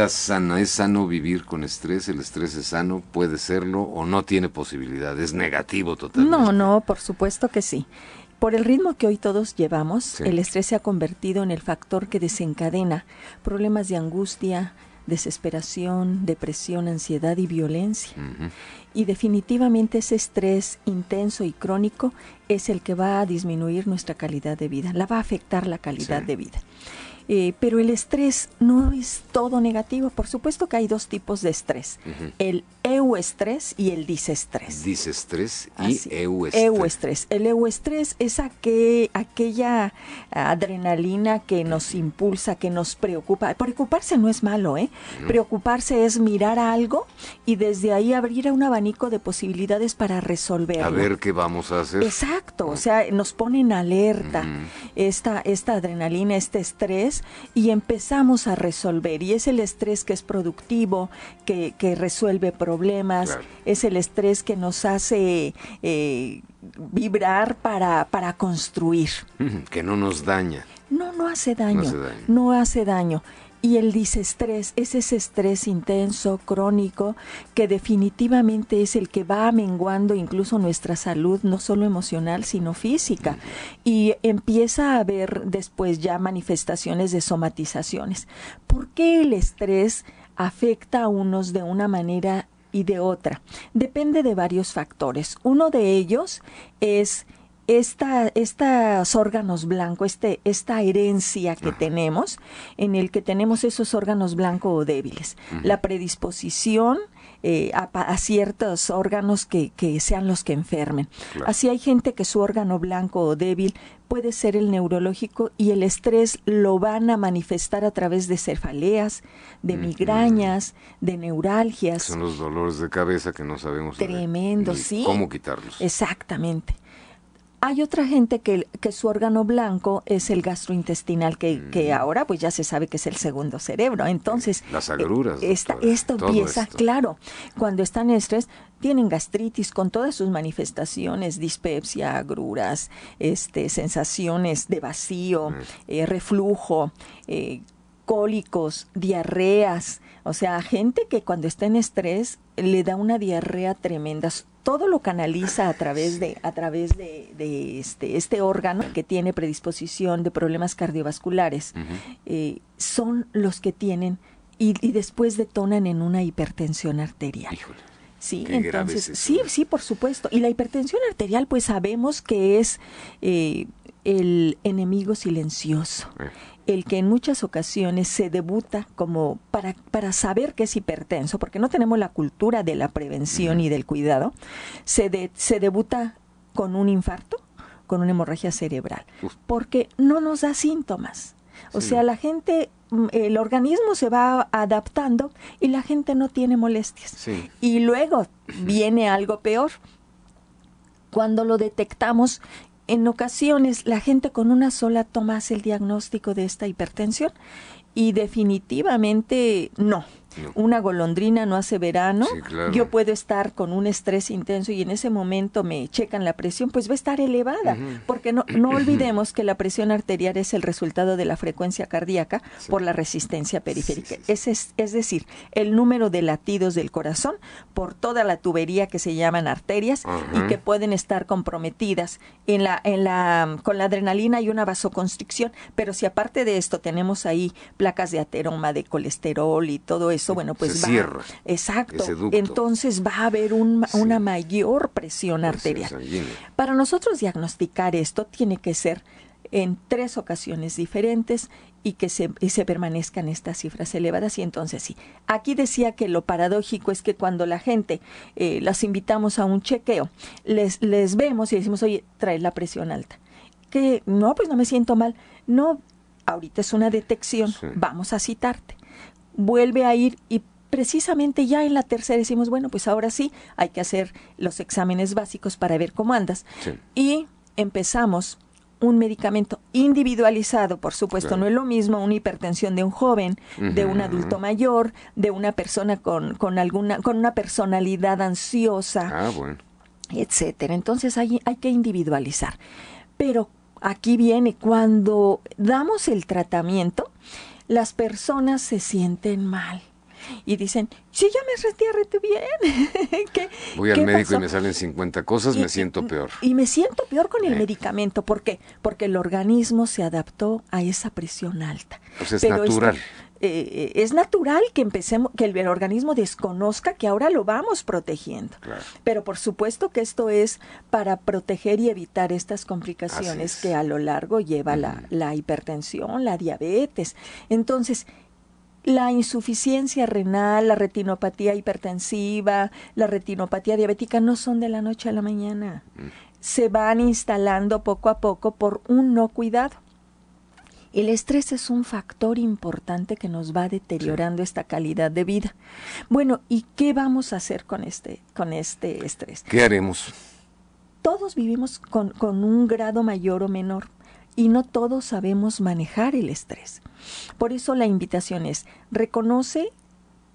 vida sana? ¿Es sano vivir con estrés? ¿El estrés es sano? ¿Puede serlo o no tiene posibilidad? ¿Es negativo totalmente? No, no, por supuesto que sí. Por el ritmo que hoy todos llevamos, el estrés se ha convertido en el factor que desencadena problemas de angustia, desesperación, depresión, ansiedad y violencia. Y definitivamente ese estrés intenso y crónico es el que va a disminuir nuestra calidad de vida, la va a afectar la calidad de vida. Eh, pero el estrés no es todo negativo. Por supuesto que hay dos tipos de estrés. El euestrés y el disestrés. Disestrés y euestrés. Euestrés. El euestrés es aquella adrenalina que nos impulsa, que nos preocupa. Preocuparse no es malo, ¿eh? Preocuparse es mirar algo y desde ahí abrir un abanico de posibilidades para resolverlo. A ver qué vamos a hacer. Exacto. O sea, nos pone en alerta esta, esta adrenalina, este estrés y empezamos a resolver. Y es el estrés que es productivo, que, resuelve problemas, es el estrés que nos hace eh, vibrar para, para construir. Que no nos daña. No, no hace daño. No hace daño. No hace daño. Y el disestrés es ese estrés intenso, crónico, que definitivamente es el que va menguando incluso nuestra salud, no solo emocional, sino física. Y empieza a haber después ya manifestaciones de somatizaciones. ¿Por qué el estrés afecta a unos de una manera y de otra? Depende de varios factores. Uno de ellos es esta, estos órganos blancos, este, esta herencia que tenemos, en el que tenemos esos órganos blancos o débiles, la predisposición eh, a, ciertos órganos que, sean los que enfermen. Así hay gente que su órgano blanco o débil puede ser el neurológico y el estrés lo van a manifestar a través de cefaleas, de migrañas, de neuralgias. Son los dolores de cabeza que no sabemos Tremendo, sí. cómo quitarlos. Exactamente. Hay otra gente que, que, su órgano blanco es el gastrointestinal, que, que, mm. ahora pues ya se sabe que es el segundo cerebro. Entonces, las agruras. Eh, esto empieza, claro, cuando están en estrés, tienen gastritis con todas sus manifestaciones, dispepsia, agruras, este, sensaciones de vacío, mm. eh, reflujo, eh, cólicos, diarreas, o sea, gente que cuando está en estrés le da una diarrea tremenda todo lo canaliza a través de a través de, este este órgano que tiene predisposición de problemas cardiovasculares. Eh, son los que tienen y, después detonan en una hipertensión arterial. Sí, entonces, sí, sí, por supuesto. Y la hipertensión arterial, pues sabemos que es eh, el enemigo silencioso. Eh el que en muchas ocasiones se debuta como para, para saber que es hipertenso, porque no tenemos la cultura de la prevención y del cuidado, se, se debuta con un infarto, con una hemorragia cerebral, porque no nos da síntomas. O sea, la gente, mm, el organismo se va adaptando y la gente no tiene molestias. Y luego viene algo peor. Cuando lo detectamos en ocasiones la gente con una sola toma hace el diagnóstico de esta hipertensión y definitivamente no. Una golondrina no hace verano. Yo puedo estar con un estrés intenso y en ese momento me checan la presión, pues va a estar elevada, porque no, no olvidemos que la presión arterial es el resultado de la frecuencia cardíaca por la resistencia periférica. es, es, decir, el número de latidos del corazón por toda la tubería que se llaman arterias y que pueden estar comprometidas. En la, en la, con la adrenalina y una vasoconstricción. Pero si aparte de esto tenemos ahí placas de ateroma, de colesterol y todo eso, eso, bueno, pues va. Exacto. Entonces va a haber una mayor presión arterial. Para nosotros diagnosticar esto tiene que ser en tres ocasiones diferentes y que se, se permanezcan estas cifras elevadas. Y entonces sí, aquí decía que lo paradójico es que cuando la gente eh, las invitamos a un chequeo, les, les vemos y decimos, oye, trae la presión alta. Que no, pues no me siento mal. No, ahorita es una detección, vamos a citarte vuelve a ir y precisamente ya en la tercera decimos, bueno, pues ahora sí, hay que hacer los exámenes básicos para ver cómo andas. Y empezamos un medicamento individualizado, por supuesto, no es lo mismo una hipertensión de un joven, de un adulto mayor, de una persona con, con alguna, con una personalidad ansiosa, ah, bueno. etcétera. Entonces hay, hay que individualizar. Pero aquí viene, cuando damos el tratamiento, las personas se sienten mal y dicen, si ya me sentía rete bien. Voy al médico y me salen 50 cosas, me siento peor. Y me siento peor con el eh. medicamento. ¿Por qué? Porque el organismo se adaptó a esa presión alta. Pues es natural. Eh, es natural que empecemos, que el, organismo desconozca que ahora lo vamos protegiendo. Pero por supuesto que esto es para proteger y evitar estas complicaciones que a lo largo lleva la, la hipertensión, la diabetes. Entonces, la insuficiencia renal, la retinopatía hipertensiva, la retinopatía diabética no son de la noche a la mañana. Mm. Se van instalando poco a poco por un no cuidado. El estrés es un factor importante que nos va deteriorando esta calidad de vida. Bueno, ¿y qué vamos a hacer con este, con este estrés? ¿Qué haremos? Todos vivimos con, con un grado mayor o menor y no todos sabemos manejar el estrés. Por eso la invitación es, reconoce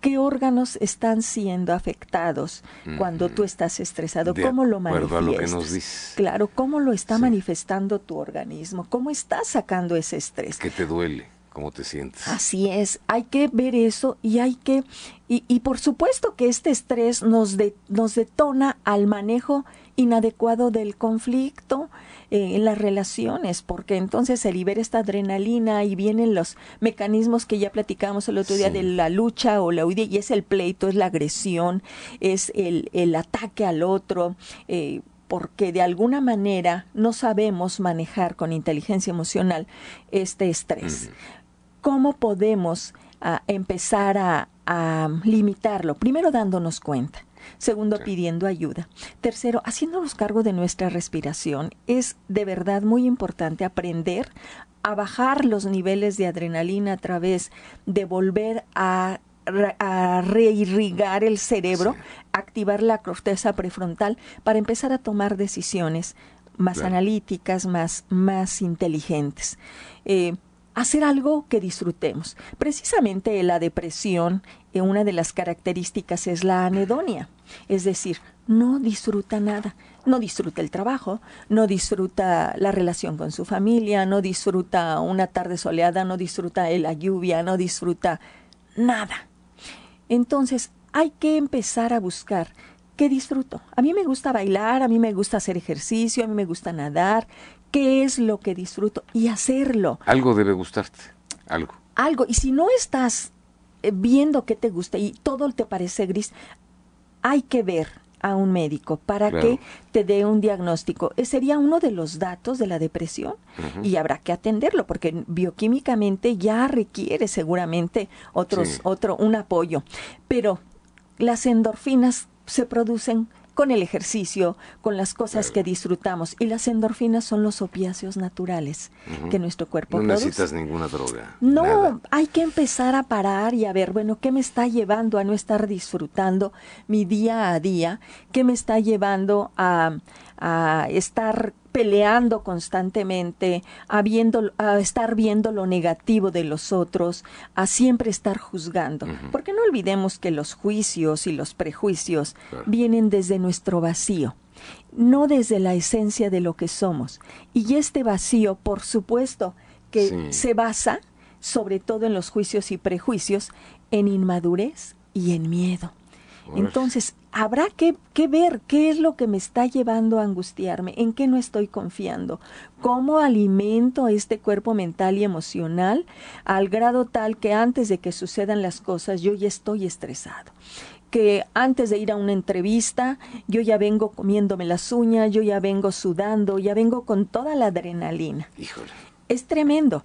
qué órganos están siendo afectados cuando tú estás estresado, cómo lo manifiestas. Claro, cómo lo está manifestando tu organismo, cómo estás sacando ese estrés. ¿Qué te duele? ¿Cómo te sientes? Así es, hay que ver eso y hay que, y, y por supuesto que este estrés nos, de, nos detona al manejo inadecuado del conflicto, eh, en las relaciones, porque entonces se libera esta adrenalina y vienen los mecanismos que ya platicamos el otro día de la lucha o la huida, y es el pleito, es la agresión, es el, el ataque al otro. Eh, porque de alguna manera no sabemos manejar con inteligencia emocional este estrés. ¿Cómo podemos ah, empezar a, a limitarlo? Primero dándonos cuenta. Segundo, pidiendo ayuda. Tercero, haciéndonos cargo de nuestra respiración. Es de verdad muy importante aprender a bajar los niveles de adrenalina a través de volver a reirrigar el cerebro, activar la corteza prefrontal para empezar a tomar decisiones más analíticas, más, más inteligentes. Eh, hacer algo que disfrutemos. Precisamente la depresión, eh, una de las características es la anedonia, es decir, no disfruta nada, no disfruta el trabajo, no disfruta la relación con su familia, no disfruta una tarde soleada, no disfruta la lluvia, no disfruta nada. Entonces, hay que empezar a buscar qué disfruto. A mí me gusta bailar, a mí me gusta hacer ejercicio, a mí me gusta nadar, qué es lo que disfruto y hacerlo. Algo debe gustarte, algo. Algo, y si no estás eh, viendo qué te gusta y todo te parece gris, hay que ver a un médico para que te dé un diagnóstico. Ese sería uno de los datos de la depresión y habrá que atenderlo porque bioquímicamente ya requiere seguramente otros, otro, un apoyo. Pero las endorfinas se producen con el ejercicio, con las cosas que disfrutamos. Y las endorfinas son los opiáceos naturales que nuestro cuerpo no necesitas ninguna droga. No, hay que empezar a parar y a ver, bueno, ¿qué me está llevando a no estar disfrutando mi día a día? ¿Qué me está llevando a, a estar peleando constantemente, a, a estar viendo lo negativo de los otros, a siempre estar juzgando. Porque no olvidemos que los juicios y los prejuicios vienen desde nuestro vacío, no desde la esencia de lo que somos. Y este vacío, por supuesto, que se basa, sobre todo en los juicios y prejuicios, en inmadurez y en miedo. Entonces, habrá que, ver qué es lo que me está llevando a angustiarme, en qué no estoy confiando, cómo alimento este cuerpo mental y emocional al grado tal que antes de que sucedan las cosas yo ya estoy estresado que antes de ir a una entrevista yo ya vengo comiéndome las uñas, yo ya vengo sudando, ya vengo con toda la adrenalina. Es tremendo.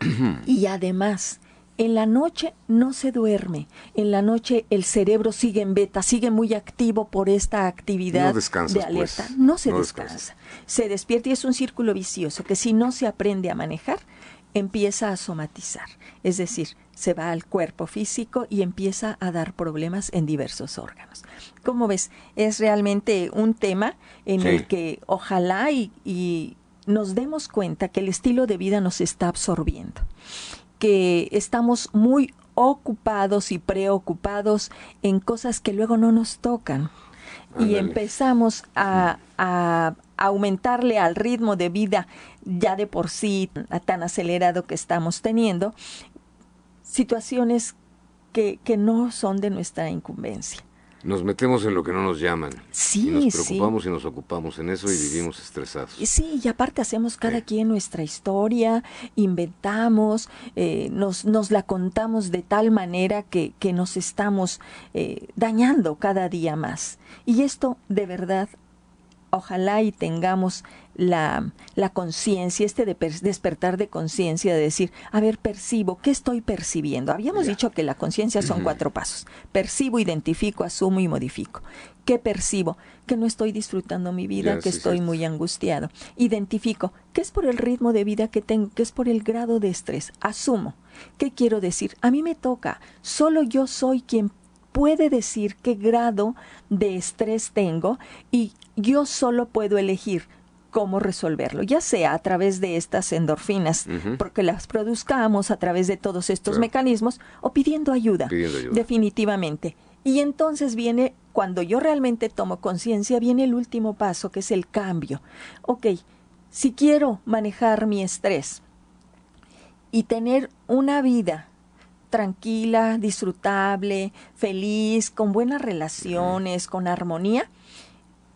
y además, en la noche no se duerme, en la noche el cerebro sigue en beta, sigue muy activo por esta actividad de pues. alerta. No se descansa. Se despierta y es un círculo vicioso que si no se aprende a manejar, empieza a somatizar. Es decir, se va al cuerpo físico y empieza a dar problemas en diversos órganos. Como ves, es realmente un tema en el que ojalá y nos demos cuenta que el estilo de vida nos está absorbiendo que estamos muy ocupados y preocupados en cosas que luego no nos tocan. Y empezamos a, aumentarle al ritmo de vida ya de por sí tan acelerado que estamos teniendo, situaciones que, que no son de nuestra incumbencia. Nos metemos en lo que no nos llaman. Sí, y nos preocupamos y nos ocupamos en eso y vivimos estresados. Sí, y aparte hacemos cada quien nuestra historia, inventamos, eh, nos, nos la contamos de tal manera que, que nos estamos eh, dañando cada día más. Y esto de verdad ojalá y tengamos la, la conciencia, este de despertar de conciencia, de decir, a ver, percibo, ¿qué estoy percibiendo? Habíamos dicho que la conciencia son cuatro pasos. Percibo, identifico, asumo y modifico. ¿Qué percibo? Que no estoy disfrutando mi vida, que estoy muy angustiado. Identifico, ¿qué es por el ritmo de vida que tengo? ¿Qué es por el grado de estrés? Asumo. ¿Qué quiero decir? A mí me toca. Solo yo soy quien puede decir qué grado de estrés tengo y yo solo puedo elegir cómo resolverlo, ya sea a través de estas endorfinas, porque las produzcamos a través de todos estos mecanismos, o pidiendo ayuda, definitivamente. Y entonces viene, cuando yo realmente tomo conciencia, viene el último paso, que es el cambio. Ok, si quiero manejar mi estrés y tener una vida tranquila, disfrutable, feliz, con buenas relaciones, con armonía,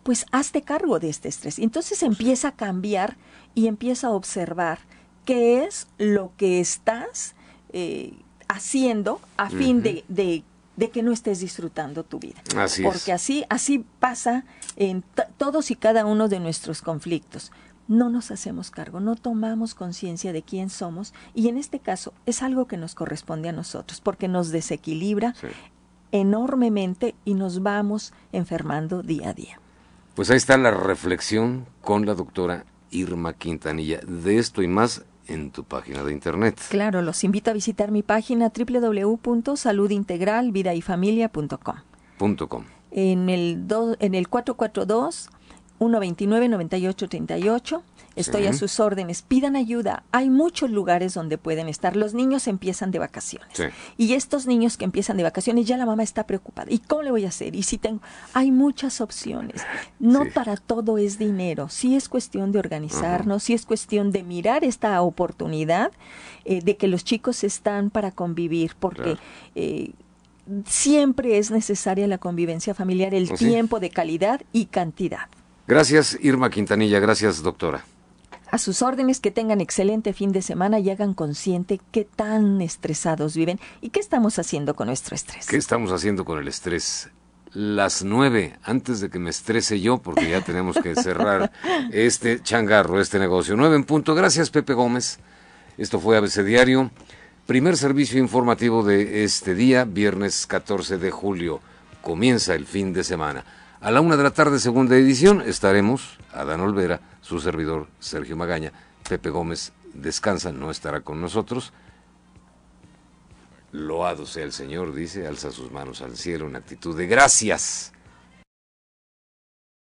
pues hazte cargo de este estrés. Entonces empieza a cambiar y empieza a observar qué es lo que estás eh, haciendo a fin de, de, que no estés disfrutando tu vida. Así Porque así, así pasa en todos y cada uno de nuestros conflictos no nos hacemos cargo, no tomamos conciencia de quién somos y en este caso es algo que nos corresponde a nosotros porque nos desequilibra enormemente y nos vamos enfermando día a día. Pues ahí está la reflexión con la doctora Irma Quintanilla de esto y más en tu página de internet. Claro, los invito a visitar mi página www.saludintegralvidaifamilia.com. En el, en el 442 129-9838. Estoy a sus órdenes. Pidan ayuda. Hay muchos lugares donde pueden estar. Los niños empiezan de vacaciones. Y estos niños que empiezan de vacaciones, ya la mamá está preocupada. ¿Y cómo le voy a hacer? Y si tengo. Hay muchas opciones. No para todo es dinero. Sí es cuestión de organizarnos, sí es cuestión de mirar esta oportunidad eh, de que los chicos están para convivir, porque. Eh, siempre es necesaria la convivencia familiar, el pues tiempo de calidad y cantidad. Gracias, Irma Quintanilla. Gracias, doctora. A sus órdenes, que tengan excelente fin de semana y hagan consciente qué tan estresados viven y qué estamos haciendo con nuestro estrés. ¿Qué estamos haciendo con el estrés? Las nueve, antes de que me estrese yo, porque ya tenemos que cerrar este changarro, este negocio. Nueve en punto. Gracias, Pepe Gómez. Esto fue ABC Diario. Primer servicio informativo de este día, viernes 14 de julio. Comienza el fin de semana. A la una de la tarde, segunda edición, estaremos Adán Olvera, su servidor Sergio Magaña. Pepe Gómez descansa, no estará con nosotros. Loado sea el Señor, dice, alza sus manos al cielo en actitud de gracias.